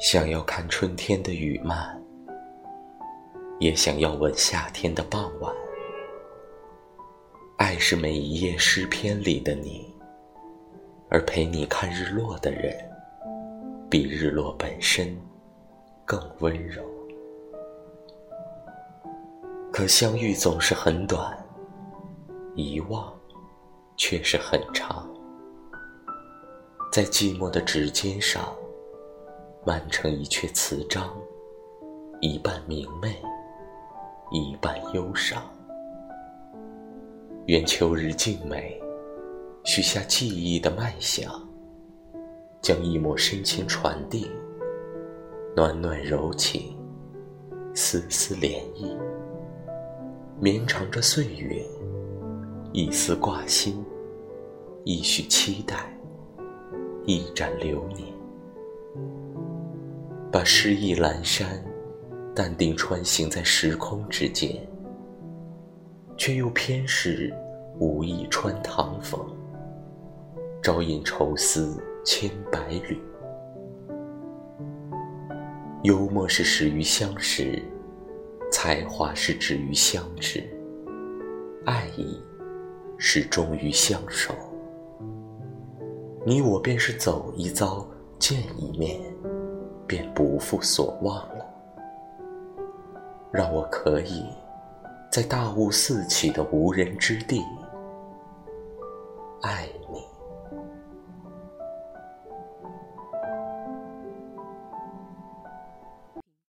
想要看春天的雨漫，也想要吻夏天的傍晚。爱是每一页诗篇里的你，而陪你看日落的人，比日落本身更温柔。可相遇总是很短，遗忘却是很长。在寂寞的指尖上，完成一阙词章，一半明媚，一半忧伤。愿秋日静美，许下记忆的脉响，将一抹深情传递，暖暖柔情，丝丝涟漪，绵长着岁月，一丝挂心，一许期待，一盏流年，把诗意阑珊，淡定穿行在时空之间。却又偏是无意穿堂风，招引愁思千百缕。幽默是始于相识，才华是止于相知，爱意是终于相守。你我便是走一遭，见一面，便不负所望了。让我可以。在大雾四起的无人之地，爱。